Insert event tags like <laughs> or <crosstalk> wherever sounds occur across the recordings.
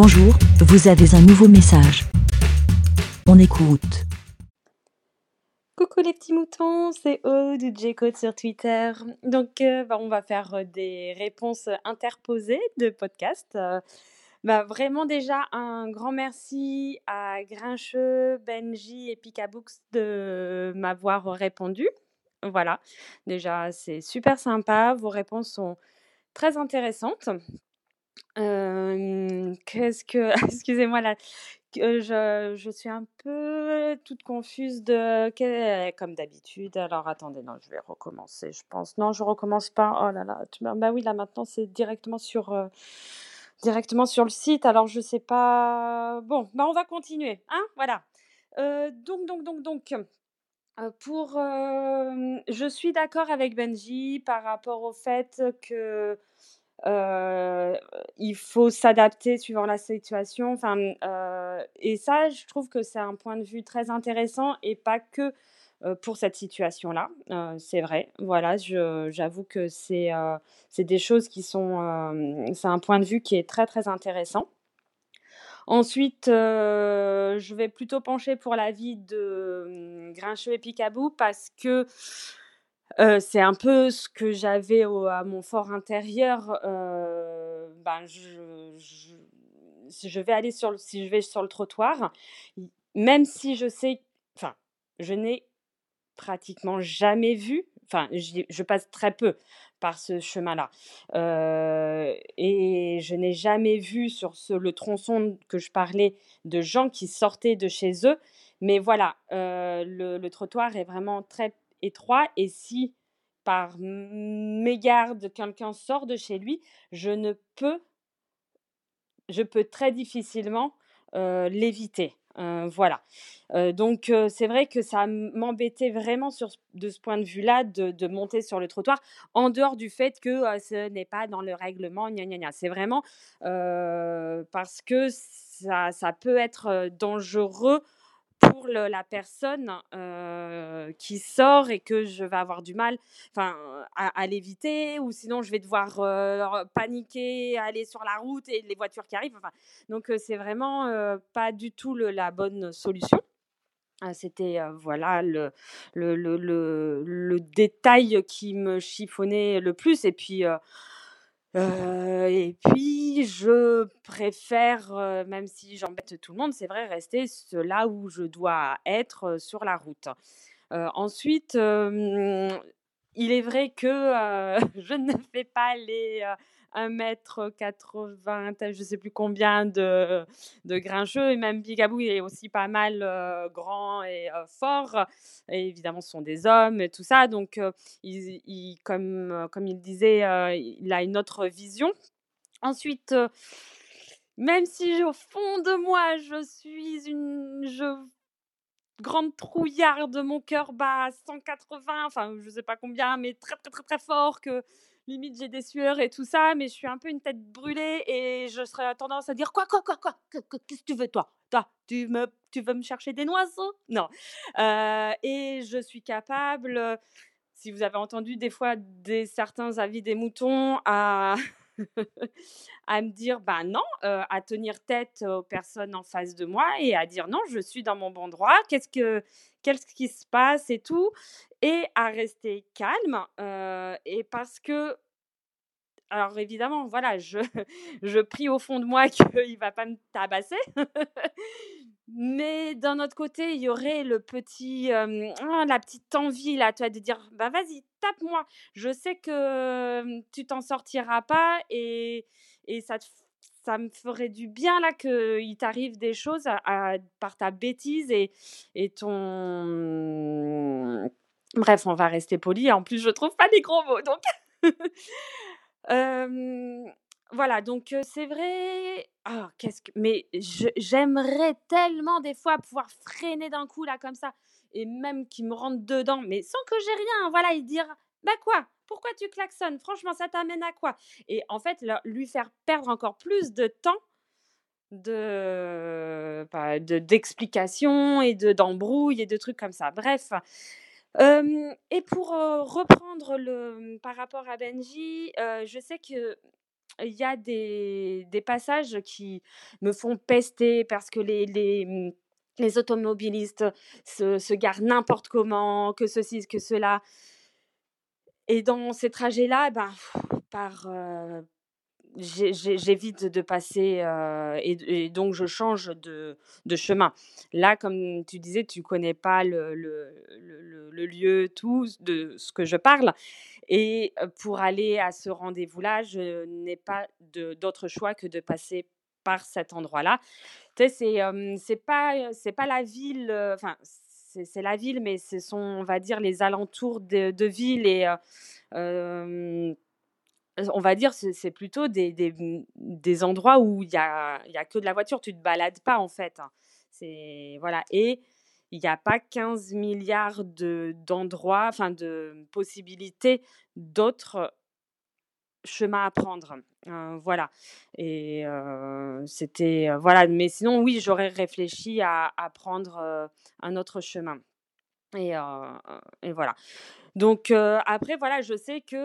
Bonjour, vous avez un nouveau message. On écoute. Coucou les petits moutons, c'est Aude ou J-Code sur Twitter. Donc, euh, bah, on va faire euh, des réponses interposées de podcast. Euh, bah, vraiment déjà un grand merci à Grincheux, Benji et Picabooks de m'avoir répondu. Voilà, déjà c'est super sympa, vos réponses sont très intéressantes. Qu'est-ce que <laughs> excusez-moi là, je je suis un peu toute confuse de comme d'habitude. Alors attendez, non, je vais recommencer, je pense. Non, je recommence pas. Oh là là, bah oui, là maintenant c'est directement sur, directement sur le site, alors je sais pas bon, bah on va continuer, hein, voilà. Donc donc donc donc, pour, je suis d'accord avec Benji par rapport au fait que il faut s'adapter suivant la situation, enfin, mmh, et ça, je trouve que c'est un point de vue très intéressant et pas que, heu, pour cette situation-là, c'est vrai. Voilà, j'avoue que c'est, c'est des choses qui sont, c'est un point de vue qui est très, très intéressant. Ensuite, je vais plutôt pencher pour l'avis de, mmh, Grincheux et Picaboo parce que Heu, c'est un peu ce que j'avais à mon fort intérieur, heu, ben, je je si je vais aller sur le si je vais sur le trottoir, même si je sais enfin, je n'ai pratiquement jamais vu enfin, je passe très peu par ce chemin-là, heu et je n'ai jamais vu sur ce le tronçon que je parlais de gens qui sortaient de chez eux. Mais voilà, le trottoir est vraiment très étroit et si par mégarde quelqu'un sort de chez lui, je ne peux je peux très difficilement, l'éviter, voilà. Donc c'est vrai que ça m'embêtait vraiment de ce point de vue-là de monter sur le trottoir, en dehors du fait que, ce n'est pas dans le règlement, gna gna gna. C'est vraiment, parce que ça ça peut être, dangereux pour le la personne, qui sort et que je vais avoir du mal, enfin, à l'éviter ou sinon je vais devoir, paniquer, aller sur la route et les voitures qui arrivent, enfin, donc c'est vraiment, pas du tout le la bonne solution. Heu, c'était, voilà le le le le détail qui me chiffonnait le plus et puis, Heu et puis je préfère, heu, même si j'embête tout le monde, c'est vrai, rester là où je dois être, heu, sur la route. Ensuite, il est vrai que, <laughs> je ne fais pas les, heu, 1 m 80, je sais plus combien de de grincheux. Et même Bigabou est aussi pas mal, grand et fort. Et évidemment ce sont des hommes et tout ça. Donc comme, comme il disait, il a une autre vision. Ensuite, même si au fond de moi je suis une je grande trouillarde, mon cœur bat à 180, enfin je sais pas combien, mais très, très, très, très fort, que limite j'ai des sueurs et tout ça, mais je suis un peu une tête brûlée et je serais tendance à dire quoi, quoi, quoi, quoi, Que- que- qu'est-ce que tu veux toi? Toi, tu me, tu veux me chercher des noiseaux Non. Euh, et je suis capable, euh, si vous avez entendu des fois des certains avis des moutons, à <laughs> à me dire bah non, à tenir tête aux personnes en face de moi et à dire: «Non, je suis dans mon bon droit, qu'est-ce que qu'est-ce qui se passe?» et tout et à rester calme, et parce que alors évidemment, voilà, je <laughs> je prie au fond de moi <laughs> qu'il va pas me tabasser. Mais d'un autre côté, il y aurait le petit, ah, la petite envie là, tu de dire: «Bah, vas-y, tape-moi. Je sais que, hem, tu t'en sortiras pas et et ça ça me ferait du bien là qu'il t'arrive des choses à par ta bêtise et et ton» bref, on va rester poli. En plus, je trouve pas les gros mots donc <laughs> voilà, donc c'est vrai ah qu'est-ce que mais j'aimerais tellement des fois pouvoir freiner d'un coup là comme ça et même qu'il me rentre dedans, mais sans que j'ai rien, voilà et dire: «Bah quoi? Pourquoi tu klaxonnes? Franchement, ça t'amène à quoi?» et en fait, lui faire perdre encore plus de temps de, bah, de d'explications et de d'embrouilles et de trucs comme ça. Bref, et pour, reprendre le, par rapport à Benji, je sais que il y a des, des passages qui me font pester parce que les, les, mmh, les automobilistes se, se garent n'importe comment, que ceci, que cela. Et dans ces trajets-là, ben, par, euh, j'évite de passer euh, et, donc je change de, chemin. Là, comme tu disais, tu connais pas le, le, le, lieu, tout de ce que je parle. Et pour aller à ce rendez-vous-là, je n'ai pas d'autre choix que de passer par cet endroit-là. Tu sais, c'est c'est pas c'est pas la ville, enfin c'est la ville, mais ce sont on va dire les alentours de, de ville et on va dire, c'est plutôt des, des, mmh, des, endroits où il n'y a, y a que de la voiture, tu ne te balades pas en fait. Hein. C'est voilà. Et il n'y a pas 15 milliards d'endroits, enfin de possibilités d'autres chemins à prendre. Euh, voilà. Et c'était. Voilà. Mais sinon, oui, j'aurais réfléchi à, à prendre un autre chemin. Et, et voilà. Donc après, voilà, je sais que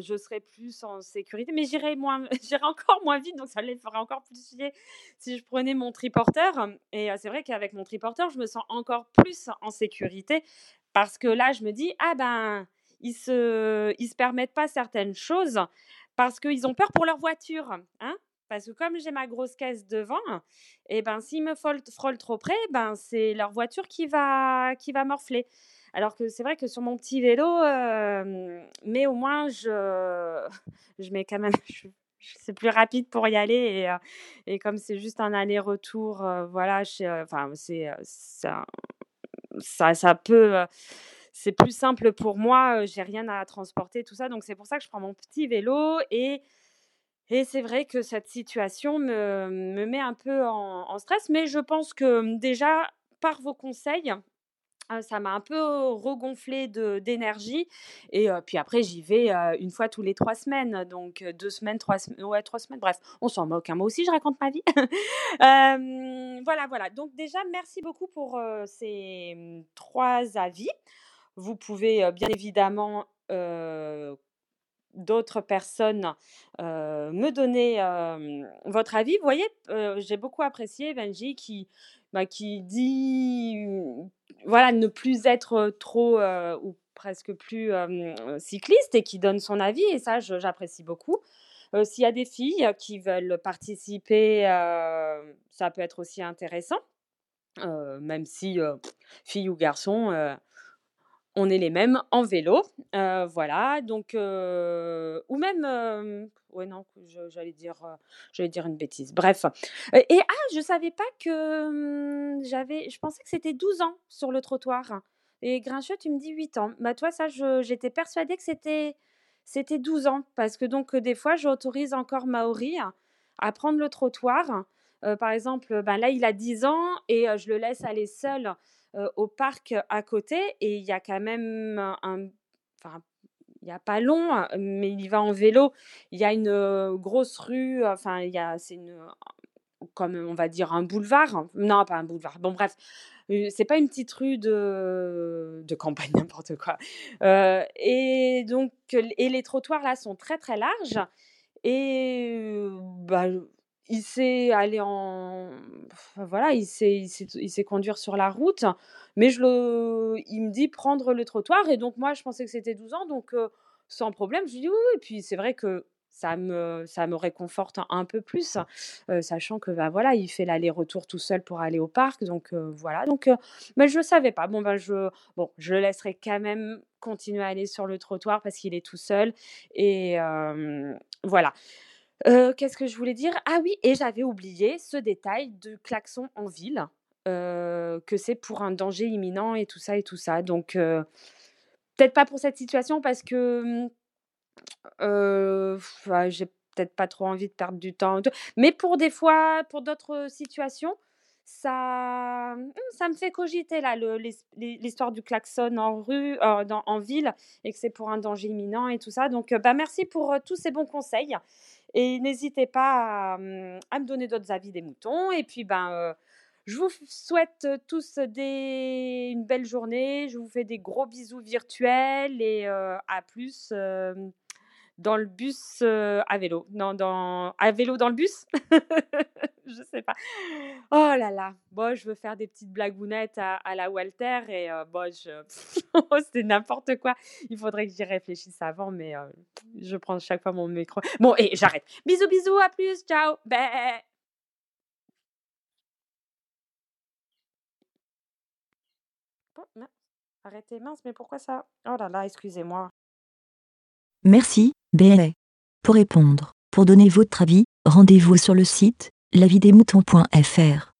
je serai plus en sécurité, mais j'irai moins, <laughs> j'irai encore moins vite, donc ça les ferait encore plus chier si je prenais mon triporteur. Et c'est vrai qu'avec mon triporteur, je me sens encore plus en sécurité parce que là, je me dis, ah ben, ils se, ils se permettent pas certaines choses parce qu'ils ont peur pour leur voiture, hein parce que comme j'ai ma grosse caisse devant, et eh ben s'ils me frôlent trop près, ben c'est leur voiture qui va qui va morfler. Alors que c'est vrai que sur mon petit vélo, mais au moins, je, <laughs> je mets quand même. <laughs> c'est plus rapide pour y aller et, et comme c'est juste un aller-retour, voilà, enfin, c'est ça, ça, ça peut c'est plus simple pour moi, j'ai rien à transporter, tout ça. Donc c'est pour ça que je prends mon petit vélo et, et c'est vrai que cette situation me, me met un peu en, stress, mais je pense que déjà, par vos conseils, ça m'a un peu regonflé d'énergie. Et puis après, j'y vais une fois tous les trois semaines. Donc deux semaines, trois semaines, ouais, trois semaines. Bref, on s'en moque. Hein. Moi aussi, je raconte ma vie. <laughs> voilà, voilà. Donc déjà, merci beaucoup pour ces mmh, trois avis. Vous pouvez bien évidemment d'autres personnes me donner votre avis. Vous voyez, j'ai beaucoup apprécié Benji qui, bah, qui dit voilà, ne plus être trop ou presque plus cycliste et qui donne son avis. Et ça, j'apprécie beaucoup. S'il y a des filles qui veulent participer, ça peut être aussi intéressant. même si, fille ou garçon, on est les mêmes en vélo. voilà, donc, ou même, ouais, non, j'allais dire, j'allais dire une bêtise. Bref. Et, ah, je savais pas que mmh, j'avais, je pensais que c'était 12 ans sur le trottoir. Et Grincheux, tu me dis 8 ans. Bah, toi, ça, j'étais persuadée que c'était, c'était 12 ans. Parce que donc, des fois, j'autorise encore Maori à prendre le trottoir. par exemple, ben là, il a 10 ans et je le laisse aller seul au parc à côté et il y a quand même un. Enfin, il n'y a pas long, mais il y va en vélo. Il y a une grosse rue, enfin, il y a, c'est une, comme on va dire un boulevard. Non, pas un boulevard. Bon, bref, c'est pas une petite rue de, de campagne, <laughs> n'importe quoi. et donc, et les trottoirs là sont très très larges. Et bah, il sait aller en. voilà, il sait, il sait, il sait conduire sur la route. Mais je le, il me dit prendre le trottoir. Et donc, moi, je pensais que c'était 12 ans. Donc, sans problème, je lui dis oui. Et puis, c'est vrai que ça me, ça me réconforte un, peu plus, sachant que bah, voilà, il fait l'aller-retour tout seul pour aller au parc. Donc, voilà. Donc, mais je ne savais pas. Bon, ben, je, bon, je le laisserai quand même continuer à aller sur le trottoir parce qu'il est tout seul. Et voilà. Qu'est-ce que je voulais dire? Ah oui, et j'avais oublié ce détail de klaxon en ville, que c'est pour un danger imminent et tout ça et tout ça. Donc, peut-être pas pour cette situation parce que mmh, j'ai peut-être pas trop envie de perdre du temps. Mais pour des fois, pour d'autres situations, ça, mmh, ça me fait cogiter là l'histoire du klaxon en rue, dans, en ville, et que c'est pour un danger imminent et tout ça. Donc, bah merci pour tous ces bons conseils. Et n'hésitez pas mmh, à, me donner d'autres avis des moutons. Et puis, ben, je vous souhaite tous des, une belle journée. Je vous fais des gros bisous virtuels et à plus dans le bus euh, à vélo. Non, dans... à vélo dans le bus <laughs> Je sais pas. Oh là là. Bon, je veux faire des petites blagounettes à, à la Walter et euh, bon, <laughs> c'est n'importe quoi. Il faudrait que j'y réfléchisse avant, mais euh, je prends chaque fois mon micro. Bon, et j'arrête. Bisous, bisous, à plus, ciao. Arrêtez, mince, mais pourquoi ça? Oh là là, excusez-moi. Merci, BLA. Pour répondre, pour donner votre avis, rendez-vous sur le site lavidemouton.fr.